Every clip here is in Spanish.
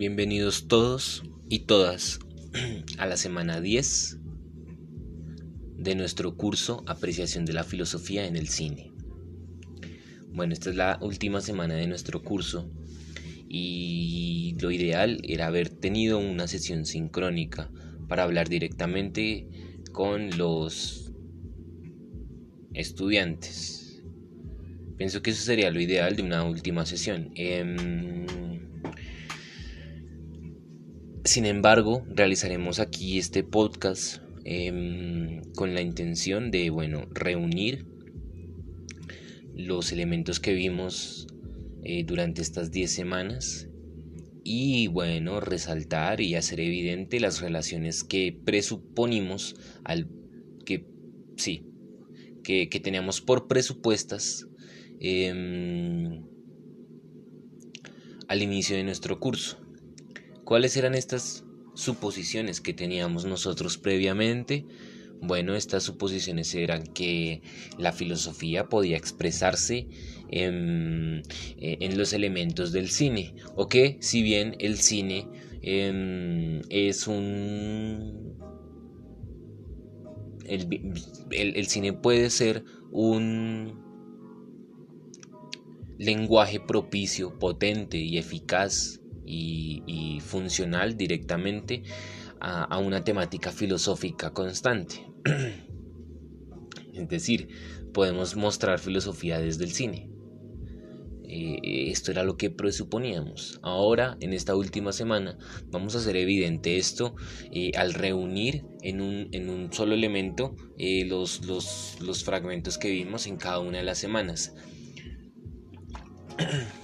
Bienvenidos todos y todas a la semana 10 de nuestro curso Apreciación de la Filosofía en el Cine. Bueno, esta es la última semana de nuestro curso y lo ideal era haber tenido una sesión sincrónica para hablar directamente con los estudiantes. Pienso que eso sería lo ideal de una última sesión. Em, sin embargo, realizaremos aquí este podcast em, con la intención de, bueno, reunir los elementos que vimos eh, durante estas 10 semanas y, bueno, resaltar y hacer evidente las relaciones que presuponimos al que, sí, que, que teníamos por presupuestas em, al inicio de nuestro curso. ¿Cuáles eran estas suposiciones que teníamos nosotros previamente? Bueno, estas suposiciones eran que la filosofía podía expresarse en, eh, los elementos del cine, o que si bien el cine em, es un... el cine puede ser un lenguaje propicio, potente y eficaz y, funcional directamente a, una temática filosófica constante. es decir, podemos mostrar filosofía desde el cine. Eh, esto era lo que presuponíamos. Ahora, en esta última semana, vamos a hacer evidente esto eh, al reunir en un, en un solo elemento eh, los, los, los fragmentos que vimos en cada una de las semanas.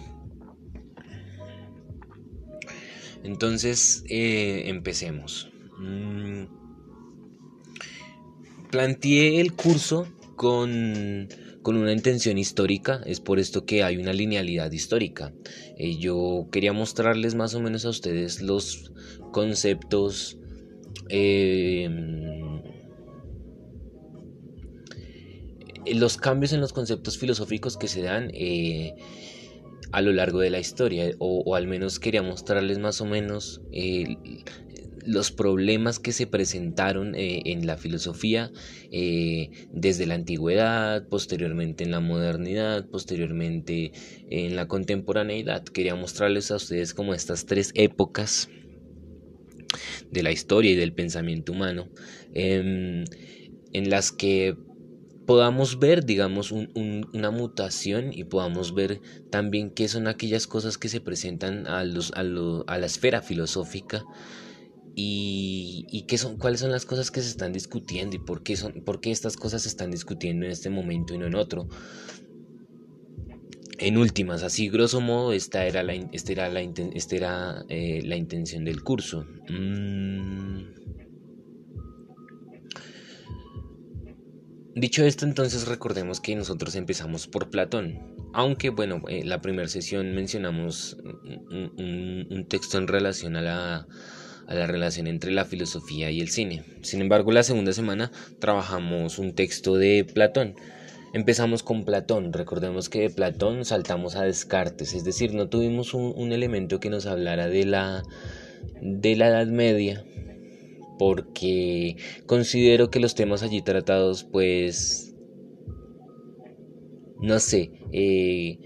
Entonces, eh, empecemos. Mm, planteé el curso con, una intención histórica, es por esto que hay una linealidad histórica. Eh, yo quería mostrarles más o menos a ustedes los conceptos eh, los cambios en los conceptos filosóficos que se dan a lo largo de la historia, o, al menos quería mostrarles más o menos eh, los problemas que se presentaron eh, en la filosofía eh, desde la antigüedad, posteriormente en la modernidad, posteriormente en la contemporaneidad. Quería mostrarles a ustedes como estas tres épocas de la historia y del pensamiento humano em, en las que podamos ver, digamos, una mutación y podamos ver también qué son aquellas cosas que se presentan a, la esfera filosófica y, qué son, cuáles son las cosas que se están discutiendo y por qué, son, por qué estas cosas se están discutiendo en este momento y no en otro. En últimas, así grosso modo, esta era la, esta era, eh, la intención del curso. Mm. Dicho esto, entonces recordemos que nosotros empezamos por Platón, aunque bueno, en eh, la primera sesión mencionamos un, texto en relación a la, relación entre la filosofía y el cine. Sin embargo, la segunda semana trabajamos un texto de Platón. Empezamos con Platón, recordemos que de Platón saltamos a Descartes, es decir, no tuvimos un, un elemento que nos hablara de la, de la Edad Media, porque considero que los temas allí tratados pues no sé eh,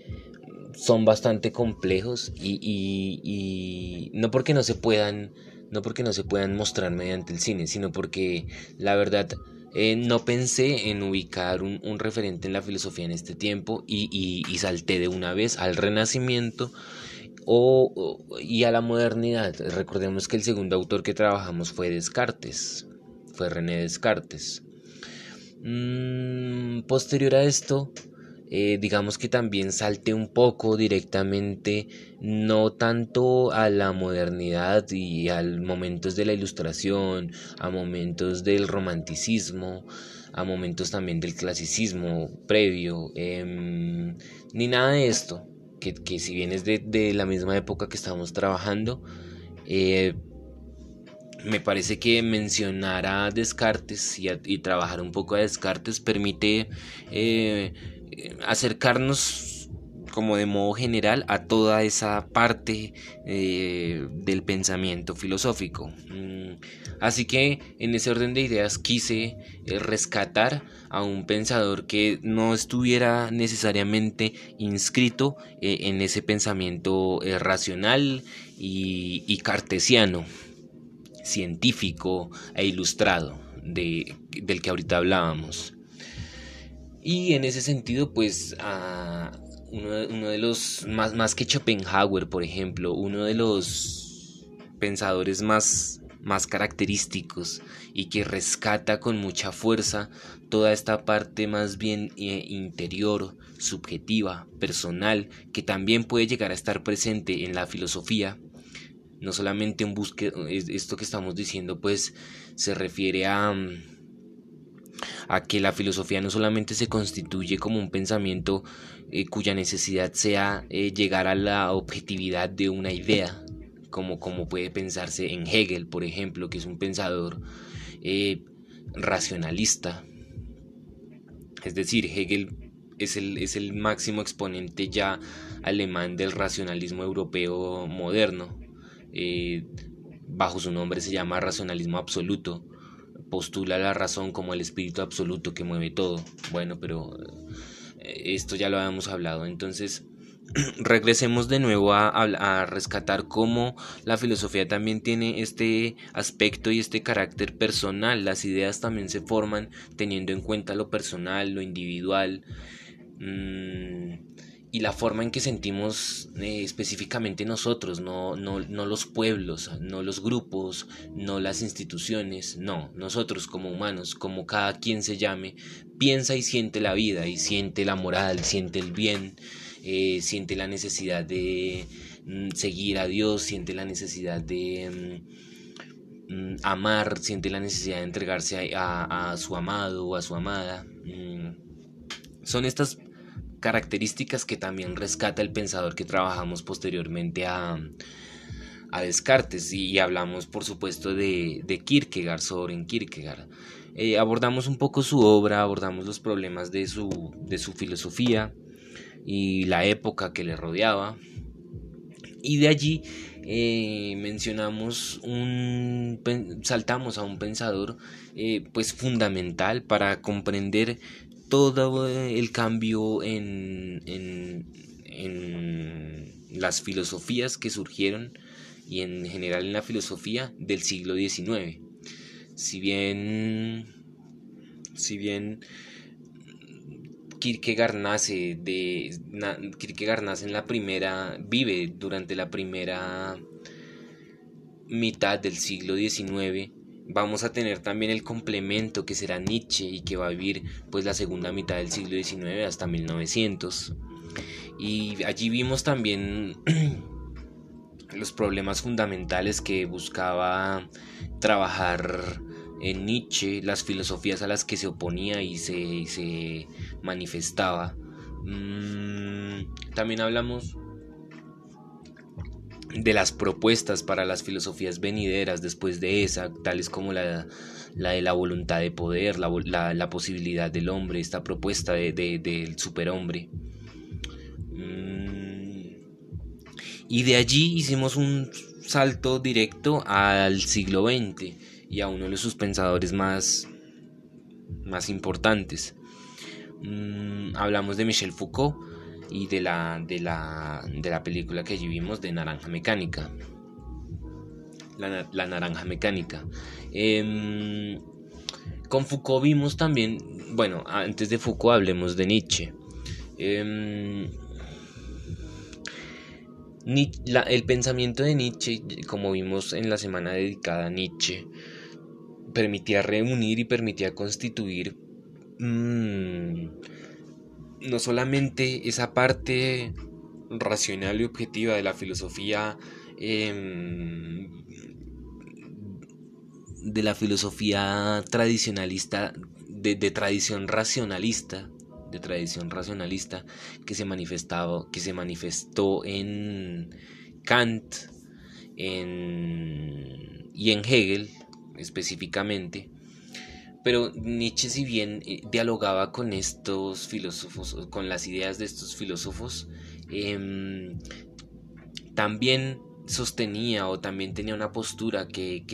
son bastante complejos y, y, no porque no se puedan no porque no se puedan mostrar mediante el cine sino porque la verdad eh, no pensé en ubicar un, referente en la filosofía en este tiempo y, y salté de una vez al renacimiento o, y a la modernidad. Recordemos que el segundo autor que trabajamos fue Descartes, fue René Descartes. Mm, posterior a esto, eh, digamos que también salte un poco directamente, no tanto a la modernidad y a momentos de la ilustración, a momentos del romanticismo, a momentos también del clasicismo previo, em, ni nada de esto que, si bien es de, la misma época que estamos trabajando, eh, me parece que mencionar a Descartes y, trabajar un poco a Descartes permite eh, acercarnos como de modo general a toda esa parte eh, del pensamiento filosófico. Mm, así que en ese orden de ideas quise eh, rescatar a un pensador que no estuviera necesariamente inscrito eh, en ese pensamiento racional y, cartesiano, científico e ilustrado del que ahorita hablábamos. Y en ese sentido, pues a, uno, de los, más, más que Schopenhauer, por ejemplo, uno de los pensadores más, más característicos y que rescata con mucha fuerza toda esta parte más bien eh, interior, subjetiva, personal, que también puede llegar a estar presente en la filosofía. No solamente en búsqueda, esto que estamos diciendo pues se refiere a, a que la filosofía no solamente se constituye como un pensamiento eh, cuya necesidad sea eh, llegar a la objetividad de una idea, como, como puede pensarse en Hegel, por ejemplo, que es un pensador eh, racionalista. Es decir, Hegel es el, es el máximo exponente ya alemán del racionalismo europeo moderno. bajo su nombre se llama racionalismo absoluto. Postula la razón como el espíritu absoluto que mueve todo. Bueno, pero esto ya lo habíamos hablado. Entonces, regresemos de nuevo a, rescatar cómo la filosofía también tiene este aspecto y este carácter personal. Las ideas también se forman teniendo en cuenta lo personal, lo individual. Mm, y la forma en que sentimos eh, específicamente nosotros, no, no, no, los pueblos, no los grupos, no las instituciones, no, nosotros como humanos, como cada quien se llame, piensa y siente la vida y siente la moral, siente el bien, eh, siente la necesidad de mm, seguir a Dios, siente la necesidad de... Mm, mm, amar, siente la necesidad de entregarse a, a, su amado o a su amada. Son estas características que también rescata el pensador que trabajamos posteriormente a, a Descartes y, hablamos por supuesto de, de Kierkegaard, Soren Kierkegaard. Eh, abordamos un poco su obra, abordamos los problemas de su, de su filosofía y la época que le rodeaba. Y de allí eh, mencionamos un saltamos a un pensador eh, pues fundamental para comprender todo el cambio en, en, las filosofías que surgieron y en general en la filosofía del siglo XIX. Si bien, si bien Kierkegaard nace de Kierkegaard nace en la primera vive durante la primera mitad del siglo XIX vamos a tener también el complemento que será Nietzsche y que va a vivir pues la segunda mitad del siglo XIX hasta 1900 y allí vimos también los problemas fundamentales que buscaba trabajar en Nietzsche, las filosofías a las que se oponía y se, se manifestaba. Mm, también hablamos de las propuestas para las filosofías venideras después de esa, tales como la, de la voluntad de poder, la, posibilidad del hombre, esta propuesta de, del superhombre. Mm, y de allí hicimos un salto directo al siglo XX y a uno de sus pensadores más, más importantes. Mm, hablamos de Michel Foucault y de la, de la, de la película que allí vimos de Naranja Mecánica. La, Naranja Mecánica. Em, con Foucault vimos también, bueno, antes de Foucault hablemos de Nietzsche. Em, el pensamiento de Nietzsche, como vimos en la semana dedicada a Nietzsche, permitía reunir y permitía constituir mm, no solamente esa parte racional y objetiva de la filosofía em, de la filosofía tradicionalista de, tradición racionalista de tradición racionalista que se que se manifestó en Kant en, y en Hegel específicamente pero Nietzsche, si bien eh, dialogaba con estos filósofos, con las ideas de estos filósofos, em, también sostenía o también tenía una postura que,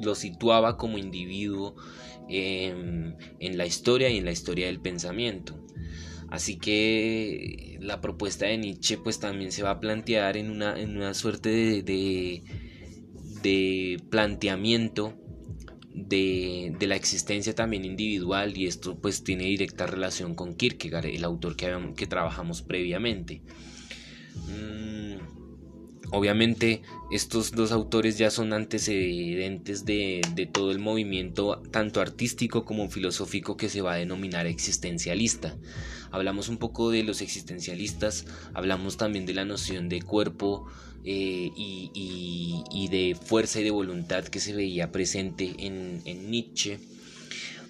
lo situaba como individuo em, en la historia y en la historia del pensamiento. Así que la propuesta de Nietzsche pues también se va a plantear en una, en una suerte de, de, planteamiento de, de, la existencia también individual y esto pues tiene directa relación con Kierkegaard, el autor que, que trabajamos previamente. Mm, Obviamente estos dos autores ya son antecedentes de, todo el movimiento tanto artístico como filosófico que se va a denominar existencialista. Hablamos un poco de los existencialistas, hablamos también de la noción de cuerpo eh, y, de fuerza y de voluntad que se veía presente en, Nietzsche.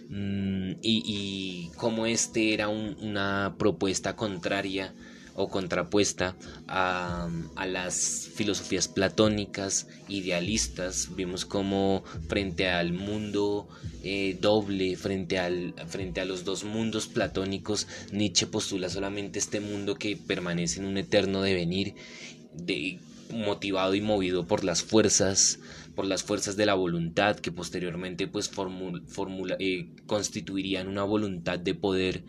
Mm, y, cómo este era una propuesta contraria o contrapuesta a, las filosofías platónicas, idealistas. Vimos como frente al mundo eh, doble, frente, al, frente a los dos mundos platónicos, Nietzsche postula solamente este mundo que permanece en un eterno devenir, de, motivado y movido por las fuerzas por las fuerzas de la voluntad que posteriormente pues formula, eh, constituirían una voluntad de poder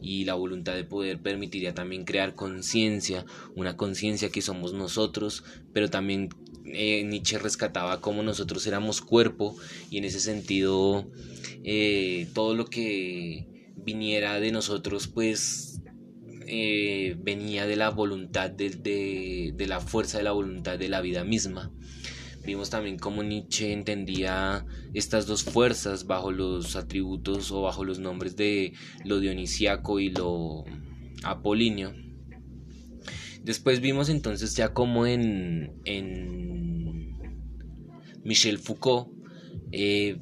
y la voluntad de poder permitiría también crear conciencia, una conciencia que somos nosotros, pero también eh, Nietzsche rescataba como nosotros éramos cuerpo y en ese sentido eh, todo lo que viniera de nosotros pues eh, venía de la voluntad, de, de, la fuerza de la voluntad de la vida misma. Vimos también cómo Nietzsche entendía estas dos fuerzas bajo los atributos o bajo los nombres de lo dionisiaco y lo apolíneo. Después vimos entonces ya como en, en Michel Foucault, eh,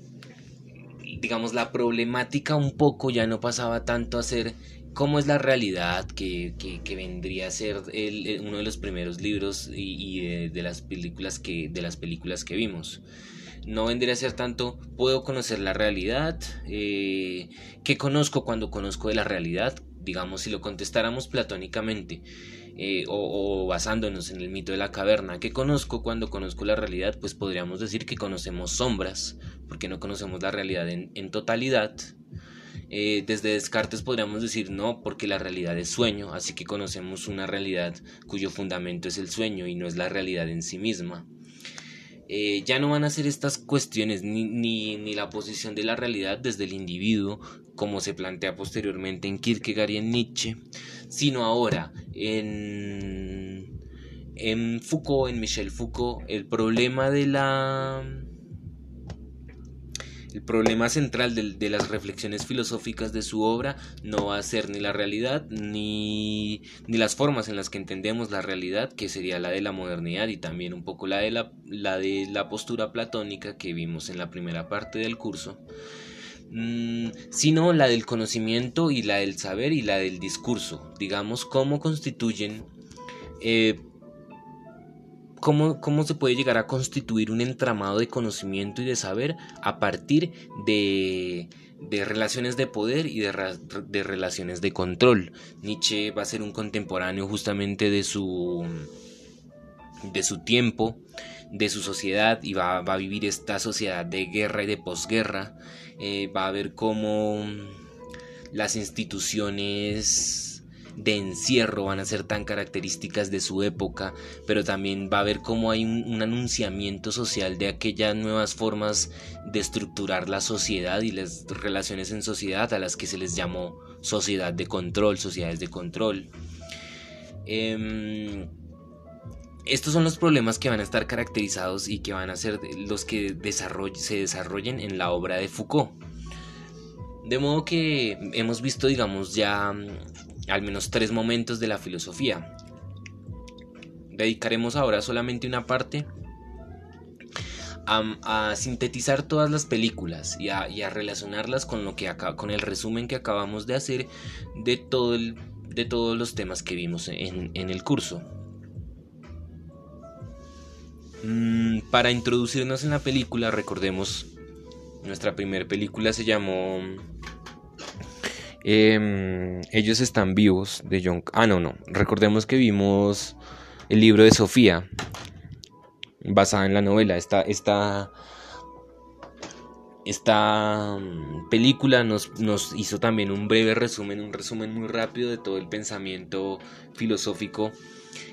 digamos, la problemática un poco ya no pasaba tanto a ser cómo es la realidad que, vendría a ser uno de los primeros libros y, de, las películas que, de las películas que vimos. No vendría a ser tanto, puedo conocer la realidad, eh, ¿qué conozco cuando conozco de la realidad? Digamos, si lo contestáramos platónicamente eh, o, basándonos en el mito de la caverna, ¿qué conozco cuando conozco la realidad? Pues podríamos decir que conocemos sombras, porque no conocemos la realidad en totalidad eh, desde Descartes podríamos decir no, porque la realidad es sueño, así que conocemos una realidad cuyo fundamento es el sueño y no es la realidad en sí misma. Eh, ya no van a ser estas cuestiones ni, ni, la posición de la realidad desde el individuo, como se plantea posteriormente en Kierkegaard y en Nietzsche, sino ahora en, en Foucault, en Michel Foucault, el problema de la el problema central de, las reflexiones filosóficas de su obra no va a ser ni la realidad ni, ni, las formas en las que entendemos la realidad, que sería la de la modernidad y también un poco la de la, la, de la postura platónica que vimos en la primera parte del curso, mm, sino la del conocimiento y la del saber y la del discurso, digamos, cómo constituyen eh, cómo, se puede llegar a constituir un entramado de conocimiento y de saber a partir de, relaciones de poder y de, relaciones de control. Nietzsche va a ser un contemporáneo justamente de su, de su tiempo, de su sociedad y va, a vivir esta sociedad de guerra y de posguerra. Eh, va a ver cómo las instituciones de encierro van a ser tan características de su época, pero también va a ver cómo hay un, anunciamiento social de aquellas nuevas formas de estructurar la sociedad y las relaciones en sociedad a las que se les llamó sociedad de control, sociedades de control. Em, estos son los problemas que van a estar caracterizados y que van a ser los que se desarrollen en la obra de Foucault. De modo que hemos visto, digamos, ya al menos tres momentos de la filosofía. Dedicaremos ahora solamente una parte a, sintetizar todas las películas y a, relacionarlas con lo que acá, con el resumen que acabamos de hacer de todo de todos los temas que vimos en, el curso. Mm, para introducirnos en la película, recordemos nuestra primera película se llamó Em, ellos están vivos de John... Ah, no, no. Recordemos que vimos el libro de Sofía, basada en la novela. Esta, esta, esta mm, película nos, nos hizo también un breve resumen, un resumen muy rápido de todo el pensamiento filosófico.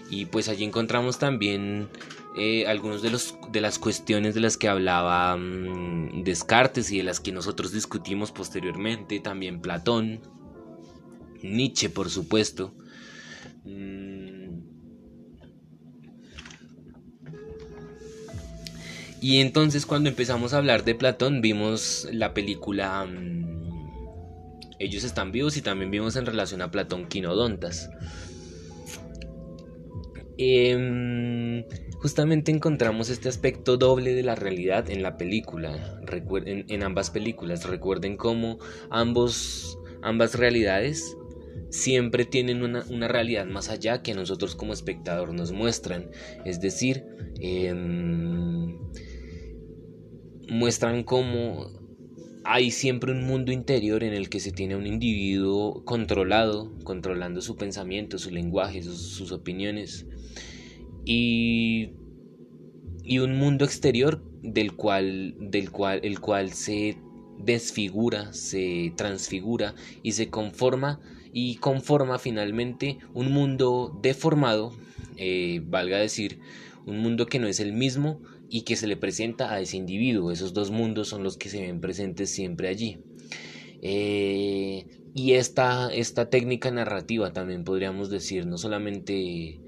Y pues allí encontramos también eh, algunos de, los, de las cuestiones de las que hablaba mm, Descartes y de las que nosotros discutimos posteriormente, también Platón, Nietzsche por supuesto. Mm. Y entonces cuando empezamos a hablar de Platón vimos la película mm, Ellos están vivos y también vimos en relación a Platón Quinodontas. Eh, justamente encontramos este aspecto doble de la realidad en la película, en, ambas películas. Recuerden cómo ambos, ambas realidades siempre tienen una, realidad más allá que nosotros como espectador nos muestran. Es decir, em, muestran cómo hay siempre un mundo interior en el que se tiene un individuo controlado, controlando su pensamiento, su lenguaje, sus opiniones y, y un mundo exterior del cual, del cual, el cual se desfigura, se transfigura y se conforma y conforma finalmente un mundo deformado, eh, valga decir, un mundo que no es el mismo y que se le presenta a ese individuo. Esos dos mundos son los que se ven presentes siempre allí. Eh, y esta, esta técnica narrativa también podríamos decir, no solamente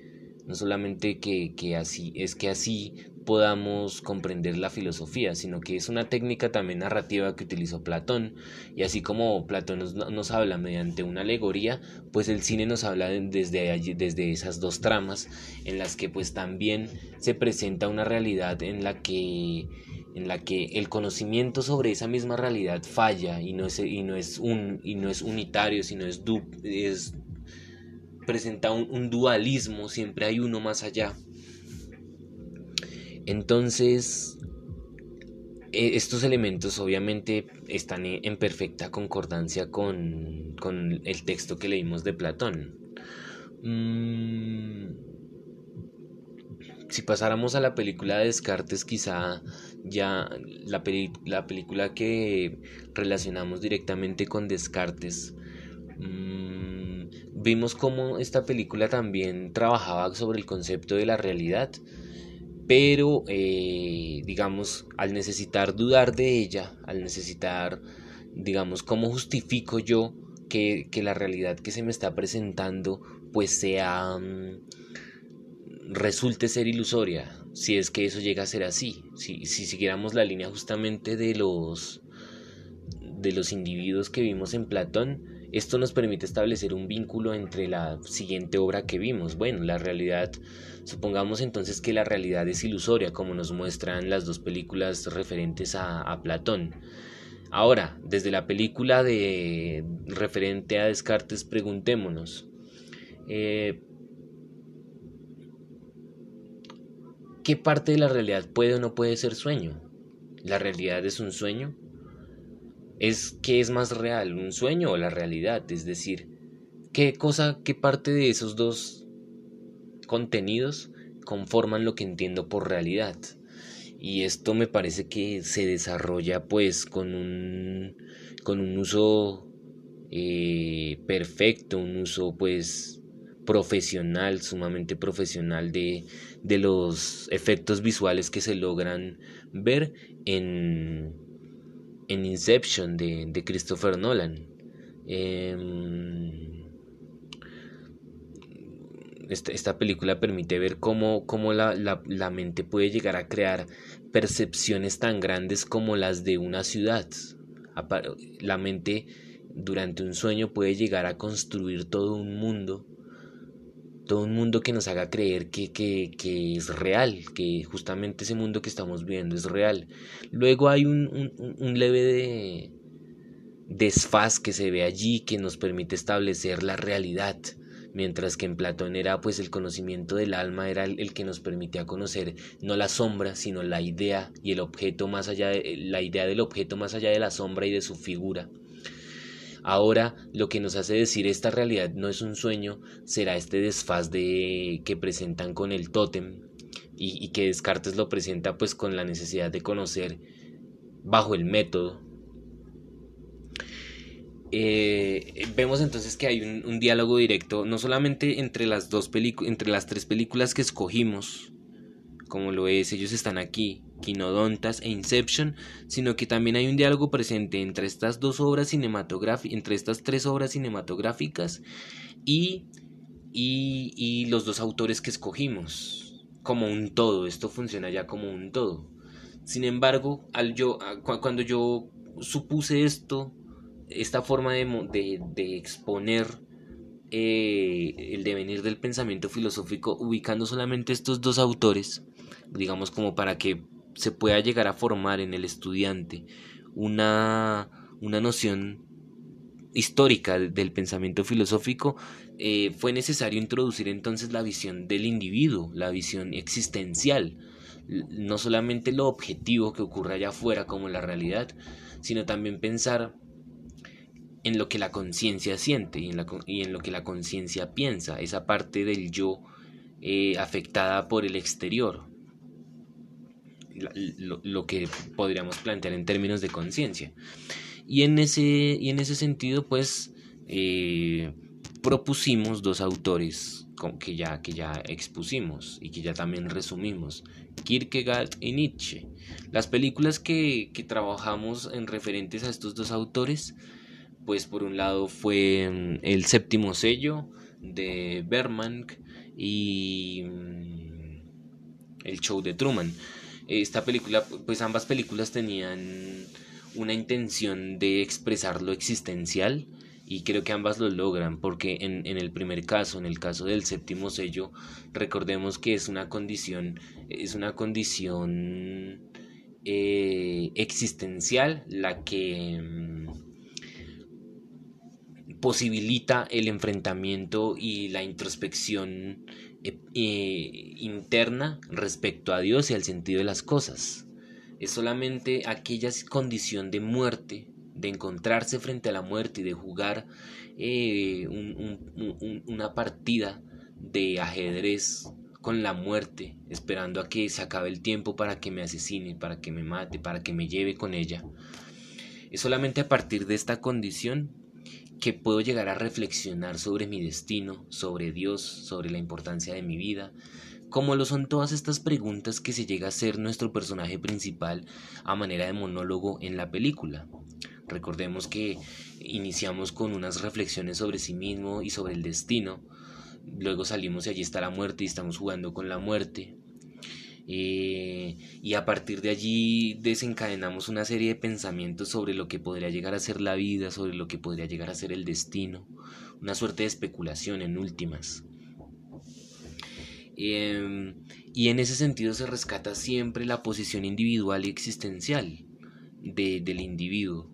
no solamente que, que, así, es que así podamos comprender la filosofía, sino que es una técnica también narrativa que utilizó Platón, y así como Platón nos, nos habla mediante una alegoría, pues el cine nos habla desde, allí, desde esas dos tramas, en las que pues también se presenta una realidad en la que en la que el conocimiento sobre esa misma realidad falla y no es, y no es, un, y no es unitario, sino es, presenta un, dualismo, siempre hay uno más allá. Entonces, e, estos elementos obviamente están en perfecta concordancia con, el texto que leímos de Platón. Mm, si pasáramos a la película de Descartes, quizá ya la, la película que relacionamos directamente con Descartes, vimos cómo esta película también trabajaba sobre el concepto de la realidad, pero eh, digamos, al necesitar dudar de ella, al necesitar, digamos, cómo justifico yo que, la realidad que se me está presentando pues sea... Mm, resulte ser ilusoria, si es que eso llega a ser así, si, si siguiéramos la línea justamente de los de los individuos que vimos en Platón, esto nos permite establecer un vínculo entre la siguiente obra que vimos. Bueno, la realidad, supongamos entonces que la realidad es ilusoria, como nos muestran las dos películas referentes a, Platón. Ahora, desde la película de referente a Descartes, preguntémonos, eh, ¿qué parte de la realidad puede o no puede ser sueño? ¿La realidad es un sueño? Es qué es más real, un sueño o la realidad, es decir, qué cosa, qué parte de esos dos contenidos conforman lo que entiendo por realidad. Y esto me parece que se desarrolla pues con un, con un uso eh, perfecto, un uso pues profesional, sumamente profesional de, de los efectos visuales que se logran ver en, en Inception de, Christopher Nolan. Em, esta, película permite ver cómo, la, mente puede llegar a crear percepciones tan grandes como las de una ciudad. La mente durante un sueño puede llegar a construir todo un mundo todo un mundo que nos haga creer que, que, es real, que justamente ese mundo que estamos viendo es real. Luego hay un, un, leve de desfaz que se ve allí que nos permite establecer la realidad, mientras que en Platón era pues el conocimiento del alma era el, que nos permitía conocer no la sombra, sino la idea y el objeto más allá de la idea del objeto más allá de la sombra y de su figura. Ahora lo que nos hace decir esta realidad no es un sueño será este desfaz de que presentan con el tótem y, que Descartes lo presenta pues con la necesidad de conocer bajo el método. Eh, vemos entonces que hay un, diálogo directo no solamente entre las dos entre las tres películas que escogimos como lo es Ellos están aquí, Quinodontas e Inception, sino que también hay un diálogo presente entre estas dos obras cinematográficas, entre estas tres obras cinematográficas y, y, los dos autores que escogimos, como un todo, esto funciona ya como un todo. Sin embargo, al yo, cuando yo supuse esto, esta forma de, de, exponer eh, el devenir del pensamiento filosófico ubicando solamente estos dos autores, digamos como para que se pueda llegar a formar en el estudiante una, una noción histórica del pensamiento filosófico, eh, fue necesario introducir entonces la visión del individuo, la visión existencial, no solamente lo objetivo que ocurre allá afuera como la realidad, sino también pensar en lo que la conciencia siente y en, la, y en, lo que la conciencia piensa, esa parte del yo eh, afectada por el exterior, lo, que podríamos plantear en términos de conciencia. Y, en ese, y en ese sentido, pues, eh, propusimos dos autores que ya, que ya expusimos y que ya también resumimos, Kierkegaard y Nietzsche. Las películas que, que trabajamos en referentes a estos dos autores, pues por un lado fue mm, El séptimo sello de Berman y mm, El show de Truman. Esta película, pues ambas películas tenían una intención de expresar lo existencial y creo que ambas lo logran porque en, el primer caso, en el caso del séptimo sello, recordemos que es una condición, es una condición eh, existencial la que mm, posibilita el enfrentamiento y la introspección eh, interna respecto a Dios y al sentido de las cosas. Es solamente aquella condición de muerte, de encontrarse frente a la muerte y de jugar eh, una partida de ajedrez con la muerte, esperando a que se acabe el tiempo para que me asesine, para que me mate, para que me lleve con ella. Es solamente a partir de esta condición que puedo llegar a reflexionar sobre mi destino, sobre Dios, sobre la importancia de mi vida, como lo son todas estas preguntas que se llega a ser nuestro personaje principal a manera de monólogo en la película. Recordemos que iniciamos con unas reflexiones sobre sí mismo y sobre el destino, luego salimos y allí está la muerte y estamos jugando con la muerte, eh, y a partir de allí desencadenamos una serie de pensamientos sobre lo que podría llegar a ser la vida, sobre lo que podría llegar a ser el destino, una suerte de especulación en últimas. Em, y en ese sentido se rescata siempre la posición individual y existencial del individuo.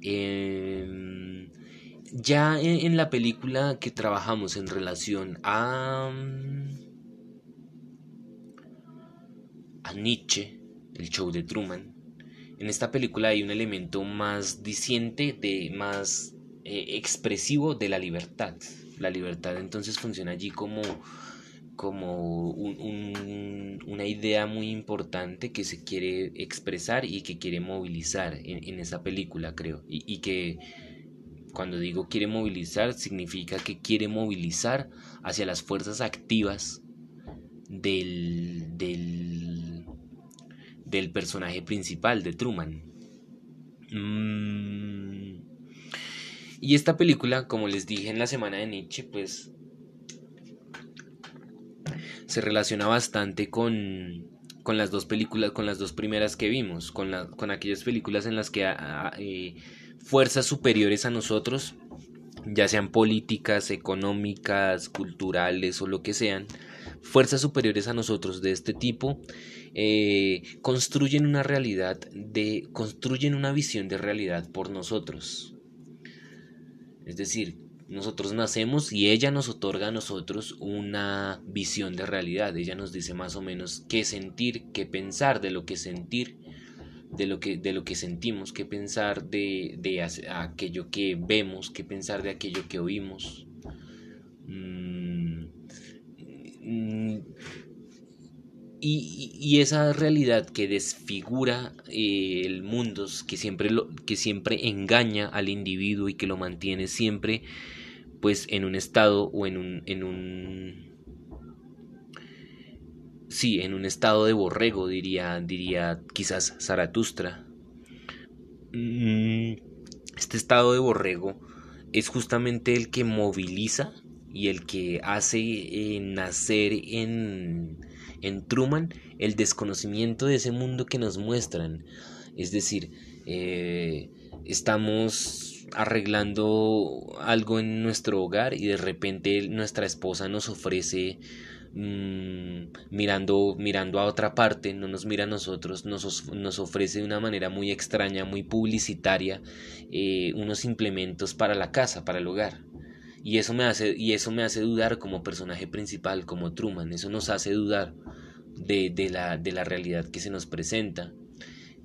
Em, ya en la película que trabajamos en relación a Nietzsche, el show de Truman. En esta película hay un elemento más diciente, de, más eh, expresivo de la libertad. La libertad entonces funciona allí como, como una idea muy importante que se quiere expresar y que quiere movilizar en, esa película, creo. Y, y, que cuando digo quiere movilizar, significa que quiere movilizar hacia las fuerzas activas del, del, del personaje principal de Truman. Mm. Y esta película, como les dije en la semana de Nietzsche, pues se relaciona bastante con, con las dos películas, con las dos primeras que vimos, con, la, con aquellas películas en las que eh, fuerzas superiores a nosotros, ya sean políticas, económicas, culturales o lo que sean, fuerzas superiores a nosotros de este tipo eh, construyen una realidad de construyen una visión de realidad por nosotros es decir nosotros nacemos y ella nos otorga a nosotros una visión de realidad ella nos dice más o menos qué sentir qué pensar de lo que sentir de lo que, de lo que sentimos, qué pensar de, de aquello que vemos, qué pensar de aquello que oímos. Mm, mm, y, esa realidad que desfigura eh, el mundo, que siempre, lo, que siempre engaña al individuo y que lo mantiene siempre pues en un estado o en un, en un sí, en un estado de borrego, diría, diría quizás Zaratustra. Mm, este estado de borrego es justamente el que moviliza y el que hace eh, nacer en, en Truman el desconocimiento de ese mundo que nos muestran. Es decir, eh, estamos arreglando algo en nuestro hogar y de repente nuestra esposa nos ofrece Mm, mirando, mirando a otra parte, no nos mira a nosotros, nos, nos ofrece de una manera muy extraña, muy publicitaria, eh, unos implementos para la casa, para el hogar. Y eso, me hace, y eso me hace dudar como personaje principal, como Truman, eso nos hace dudar de, de, la, de la realidad que se nos presenta.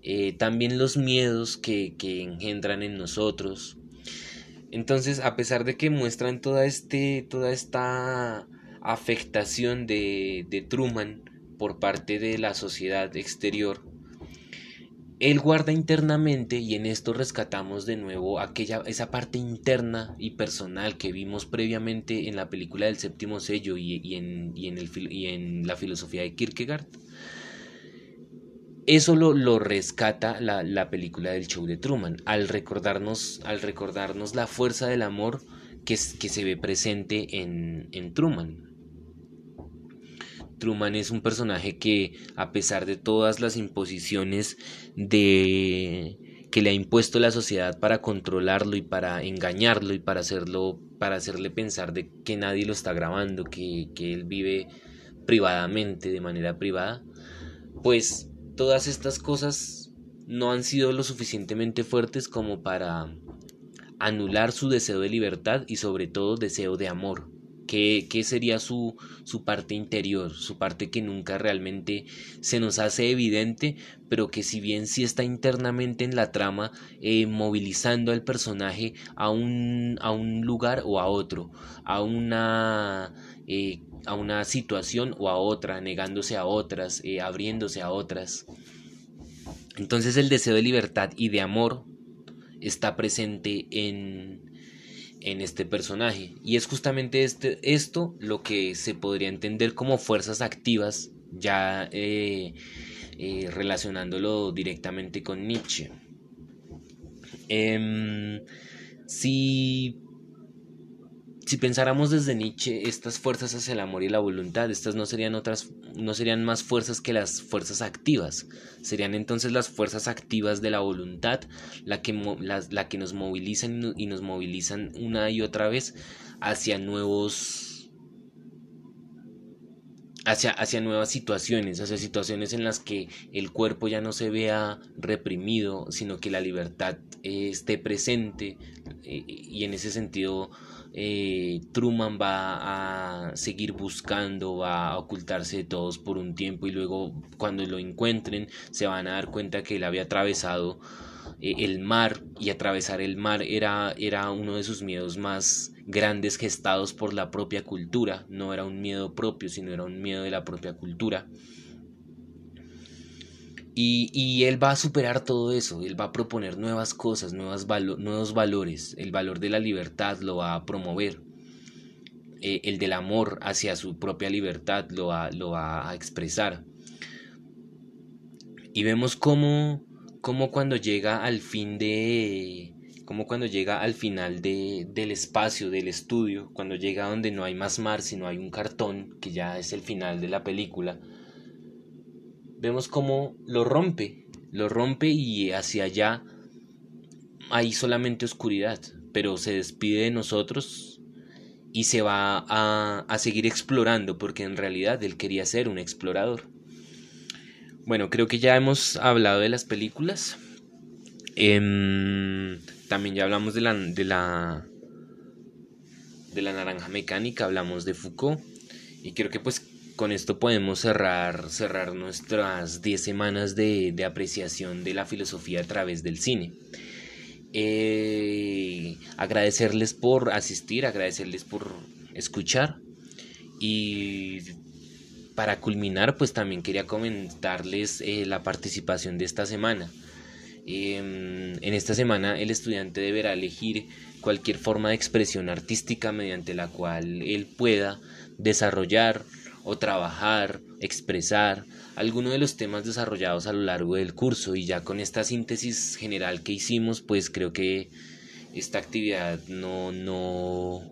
Eh, también los miedos que, que engendran en nosotros. Entonces, a pesar de que muestran toda, este, toda esta afectación de, Truman por parte de la sociedad exterior, él guarda internamente y en esto rescatamos de nuevo aquella esa parte interna y personal que vimos previamente en la película del séptimo sello y, en, en, el, y en, la filosofía de Kierkegaard. Eso lo, lo rescata la, la, película del show de Truman, al recordarnos, al recordarnos la fuerza del amor que, que se ve presente en, en Truman. Truman es un personaje que, a pesar de todas las imposiciones de que le ha impuesto la sociedad para controlarlo y para engañarlo y para hacerlo, para hacerle pensar de que nadie lo está grabando, que, que él vive privadamente, de manera privada, pues todas estas cosas no han sido lo suficientemente fuertes como para anular su deseo de libertad y sobre todo deseo de amor qué, sería su, su, parte interior, su parte que nunca realmente se nos hace evidente, pero que si bien sí está internamente en la trama, eh, movilizando al personaje a un, a un lugar o a otro, a una... Eh, a una situación o a otra, negándose a otras, eh, abriéndose a otras. Entonces el deseo de libertad y de amor está presente en, en este personaje. Y es justamente este, esto lo que se podría entender como fuerzas activas, ya eh, eh, relacionándolo directamente con Nietzsche. Em, si si pensáramos desde Nietzsche, estas fuerzas hacia el amor y la voluntad, estas no serían otras, no serían más fuerzas que las fuerzas activas. Serían entonces las fuerzas activas de la voluntad, la que, la, que nos movilizan y nos movilizan una y otra vez hacia nuevos Hacia, hacia, nuevas situaciones, hacia situaciones en las que el cuerpo ya no se vea reprimido, sino que la libertad eh, esté presente eh, y en ese sentido eh, Truman va a seguir buscando, va a ocultarse de todos por un tiempo y luego cuando lo encuentren se van a dar cuenta que él había atravesado eh, el mar y atravesar el mar era, era uno de sus miedos más grandes gestados por la propia cultura, no era un miedo propio, sino era un miedo de la propia cultura. Y, él va a superar todo eso, él va a proponer nuevas cosas, nuevos valores, el valor de la libertad lo va a promover, eh, el del amor hacia su propia libertad lo va, lo va a expresar. Y vemos cómo, cómo cuando llega al fin de, como cuando llega al final de, del espacio, del estudio, cuando llega donde no hay más mar, sino hay un cartón, que ya es el final de la película, vemos cómo lo rompe, lo rompe y hacia allá hay solamente oscuridad, pero se despide de nosotros y se va a, a seguir explorando porque en realidad él quería ser un explorador. Bueno, creo que ya hemos hablado de las películas. Em, también ya hablamos de la, de la de la naranja mecánica, hablamos de Foucault y creo que pues con esto podemos cerrar, cerrar nuestras 10 semanas de, de, apreciación de la filosofía a través del cine. Eh, agradecerles por asistir, agradecerles por escuchar y para culminar pues también quería comentarles eh, la participación de esta semana. Em, en esta semana el estudiante deberá elegir cualquier forma de expresión artística mediante la cual él pueda desarrollar o trabajar, expresar alguno de los temas desarrollados a lo largo del curso y ya con esta síntesis general que hicimos pues creo que esta actividad no no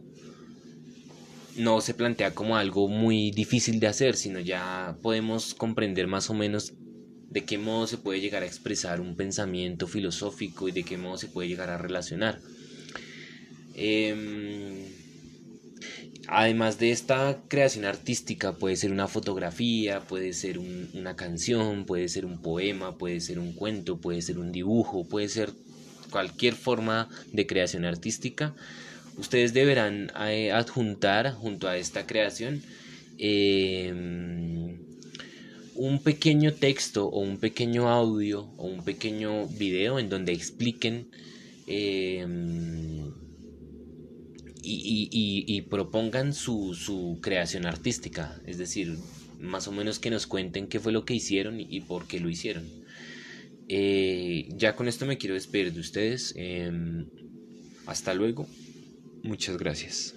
no se plantea como algo muy difícil de hacer sino ya podemos comprender más o menos de qué modo se puede llegar a expresar un pensamiento filosófico y de qué modo se puede llegar a relacionar. Em, además de esta creación artística, puede ser una fotografía, puede ser una canción, puede ser un poema, puede ser un cuento, puede ser un dibujo, puede ser cualquier forma de creación artística. Ustedes deberán eh, adjuntar junto a esta creación em, un pequeño texto o un pequeño audio o un pequeño video en donde expliquen em, y, propongan su, creación artística, es decir, más o menos que nos cuenten qué fue lo que hicieron y, por qué lo hicieron. Eh, ya con esto me quiero despedir de ustedes. Em, hasta luego. Muchas gracias.